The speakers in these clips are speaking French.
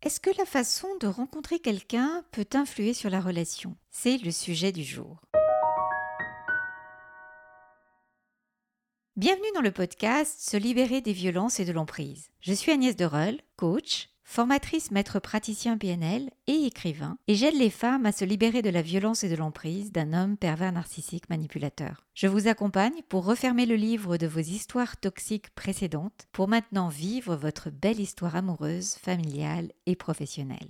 Est-ce que la façon de rencontrer quelqu'un peut influer sur la relation? C'est le sujet du jour. Bienvenue dans le podcast Se libérer des violences et de l'emprise. Je suis Agnès Dereul, coach, formatrice maître praticien PNL et écrivain, et j'aide les femmes à se libérer de la violence et de l'emprise d'un homme pervers narcissique manipulateur. Je vous accompagne pour refermer le livre de vos histoires toxiques précédentes pour maintenant vivre votre belle histoire amoureuse, familiale et professionnelle.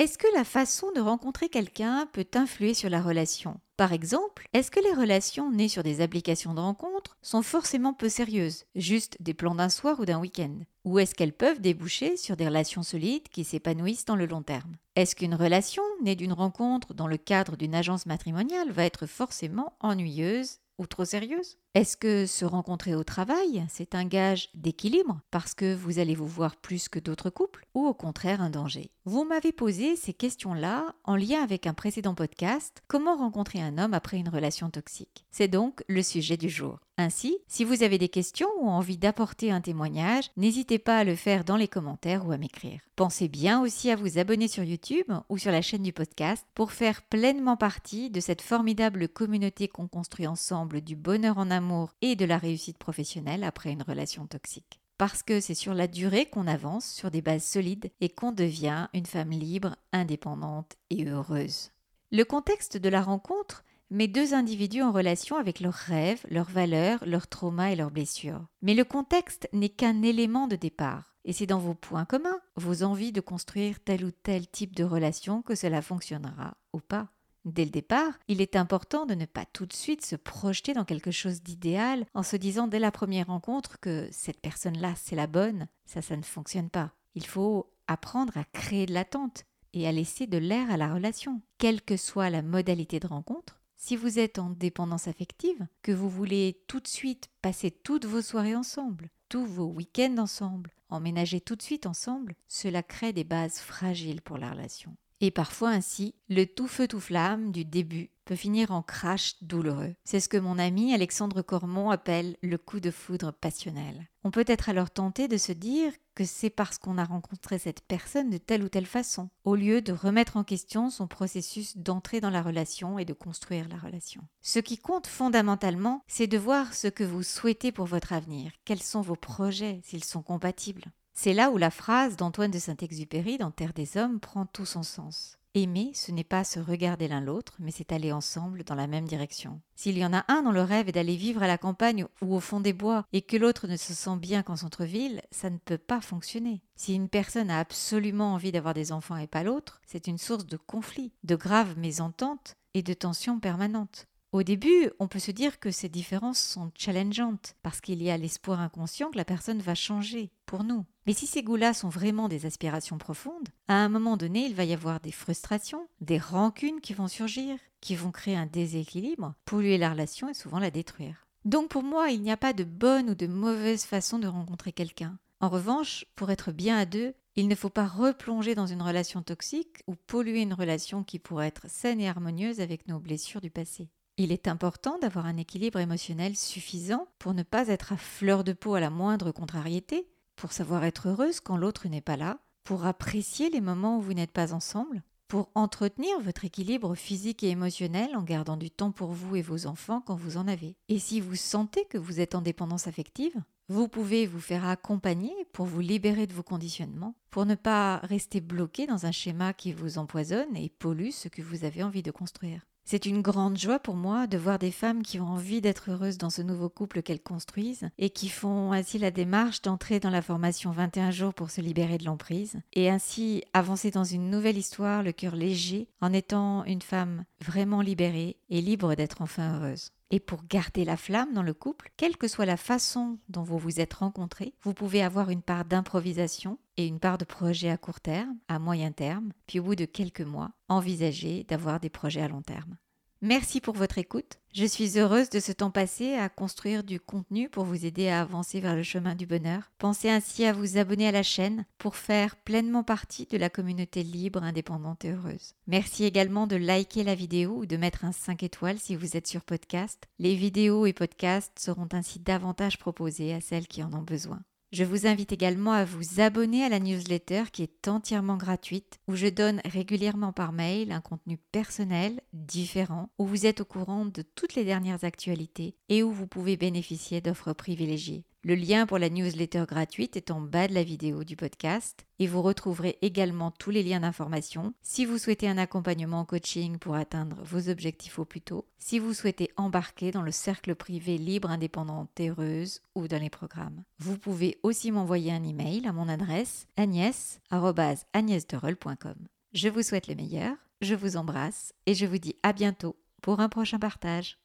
Est-ce que la façon de rencontrer quelqu'un peut influer sur la relation? Par exemple, est-ce que les relations nées sur des applications de rencontres sont forcément peu sérieuses, juste des plans d'un soir ou d'un week-end? Ou est-ce qu'elles peuvent déboucher sur des relations solides qui s'épanouissent dans le long terme? Est-ce qu'une relation née d'une rencontre dans le cadre d'une agence matrimoniale va être forcément ennuyeuse ou trop sérieuse. Est-ce que se rencontrer au travail, c'est un gage d'équilibre parce que vous allez vous voir plus que d'autres couples ou au contraire un danger? Vous m'avez posé ces questions-là en lien avec un précédent podcast Comment rencontrer un homme après une relation toxique. C'est donc le sujet du jour. Ainsi, si vous avez des questions ou envie d'apporter un témoignage, n'hésitez pas à le faire dans les commentaires ou à m'écrire. Pensez bien aussi à vous abonner sur YouTube ou sur la chaîne du podcast pour faire pleinement partie de cette formidable communauté qu'on construit ensemble du bonheur en amour et de la réussite professionnelle après une relation toxique parce que c'est sur la durée qu'on avance sur des bases solides et qu'on devient une femme libre, indépendante et heureuse. Le contexte de la rencontre met deux individus en relation avec leurs rêves, leurs valeurs, leurs traumas et leurs blessures. Mais le contexte n'est qu'un élément de départ. Et c'est dans vos points communs, vos envies de construire tel ou tel type de relation que cela fonctionnera ou pas. Dès le départ, il est important de ne pas tout de suite se projeter dans quelque chose d'idéal en se disant dès la première rencontre que cette personne-là, c'est la bonne. Ça, ça ne fonctionne pas. Il faut apprendre à créer de l'attente et à laisser de l'air à la relation, quelle que soit la modalité de rencontre si vous êtes en dépendance affective, que vous voulez tout de suite passer toutes vos soirées ensemble, tous vos week-ends ensemble, emménager tout de suite ensemble, cela crée des bases fragiles pour la relation. Et parfois ainsi, le tout feu tout flamme du début peut finir en crash douloureux. C'est ce que mon ami Alexandre Cormont appelle le coup de foudre passionnel. On peut être alors tenté de se dire que c'est parce qu'on a rencontré cette personne de telle ou telle façon, au lieu de remettre en question son processus d'entrer dans la relation et de construire la relation. Ce qui compte fondamentalement, c'est de voir ce que vous souhaitez pour votre avenir, quels sont vos projets, s'ils sont compatibles? C'est là où la phrase d'Antoine de Saint-Exupéry dans Terre des Hommes prend tout son sens. Aimer, ce n'est pas se regarder l'un l'autre, mais c'est aller ensemble dans la même direction. S'il y en a un dont le rêve est d'aller vivre à la campagne ou au fond des bois et que l'autre ne se sent bien qu'en centre-ville, ça ne peut pas fonctionner. Si une personne a absolument envie d'avoir des enfants et pas l'autre, c'est une source de conflit, de graves mésententes et de tensions permanentes. Au début, on peut se dire que ces différences sont challengeantes, parce qu'il y a l'espoir inconscient que la personne va changer, pour nous. Mais si ces goûts-là sont vraiment des aspirations profondes, à un moment donné, il va y avoir des frustrations, des rancunes qui vont surgir, qui vont créer un déséquilibre, polluer la relation et souvent la détruire. Donc pour moi, il n'y a pas de bonne ou de mauvaise façon de rencontrer quelqu'un. En revanche, pour être bien à deux, il ne faut pas replonger dans une relation toxique ou polluer une relation qui pourrait être saine et harmonieuse avec nos blessures du passé. Il est important d'avoir un équilibre émotionnel suffisant pour ne pas être à fleur de peau à la moindre contrariété, pour savoir être heureuse quand l'autre n'est pas là, pour apprécier les moments où vous n'êtes pas ensemble, pour entretenir votre équilibre physique et émotionnel en gardant du temps pour vous et vos enfants quand vous en avez. Et si vous sentez que vous êtes en dépendance affective, vous pouvez vous faire accompagner pour vous libérer de vos conditionnements, pour ne pas rester bloqué dans un schéma qui vous empoisonne et pollue ce que vous avez envie de construire. C'est une grande joie pour moi de voir des femmes qui ont envie d'être heureuses dans ce nouveau couple qu'elles construisent et qui font ainsi la démarche d'entrer dans la formation 21 jours pour se libérer de l'emprise et ainsi avancer dans une nouvelle histoire le cœur léger en étant une femme vraiment libérée et libre d'être enfin heureuse. Et pour garder la flamme dans le couple, quelle que soit la façon dont vous vous êtes rencontrés, vous pouvez avoir une part d'improvisation et une part de projet à court terme, à moyen terme, puis au bout de quelques mois, envisager d'avoir des projets à long terme. Merci pour votre écoute. Je suis heureuse de ce temps passé à construire du contenu pour vous aider à avancer vers le chemin du bonheur. Pensez ainsi à vous abonner à la chaîne pour faire pleinement partie de la communauté libre, indépendante et heureuse. Merci également de liker la vidéo ou de mettre un 5 étoiles si vous êtes sur podcast. Les vidéos et podcasts seront ainsi davantage proposés à celles qui en ont besoin. Je vous invite également à vous abonner à la newsletter qui est entièrement gratuite, où je donne régulièrement par mail un contenu personnel, différent, où vous êtes au courant de toutes les dernières actualités et où vous pouvez bénéficier d'offres privilégiées. Le lien pour la newsletter gratuite est en bas de la vidéo du podcast et vous retrouverez également tous les liens d'information si vous souhaitez un accompagnement en coaching pour atteindre vos objectifs au plus tôt, si vous souhaitez embarquer dans le cercle privé libre, indépendante et heureuse ou dans les programmes. Vous pouvez aussi m'envoyer un email à mon adresse agnès.agnesderel.com. Je vous souhaite le meilleur, je vous embrasse et je vous dis à bientôt pour un prochain partage.